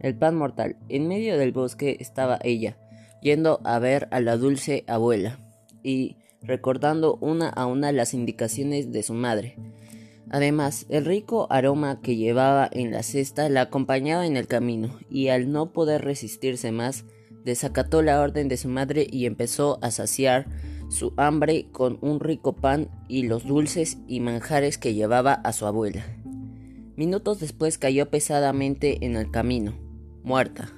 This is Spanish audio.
El pan mortal. En medio del bosque estaba ella, yendo a ver a la dulce abuela y recordando una a una las indicaciones de su madre. Además, el rico aroma que llevaba en la cesta la acompañaba en el camino, y al no poder resistirse más, desacató la orden de su madre y empezó a saciar su hambre con un rico pan y los dulces y manjares que llevaba a su abuela. Minutos después cayó pesadamente en el camino, muerta.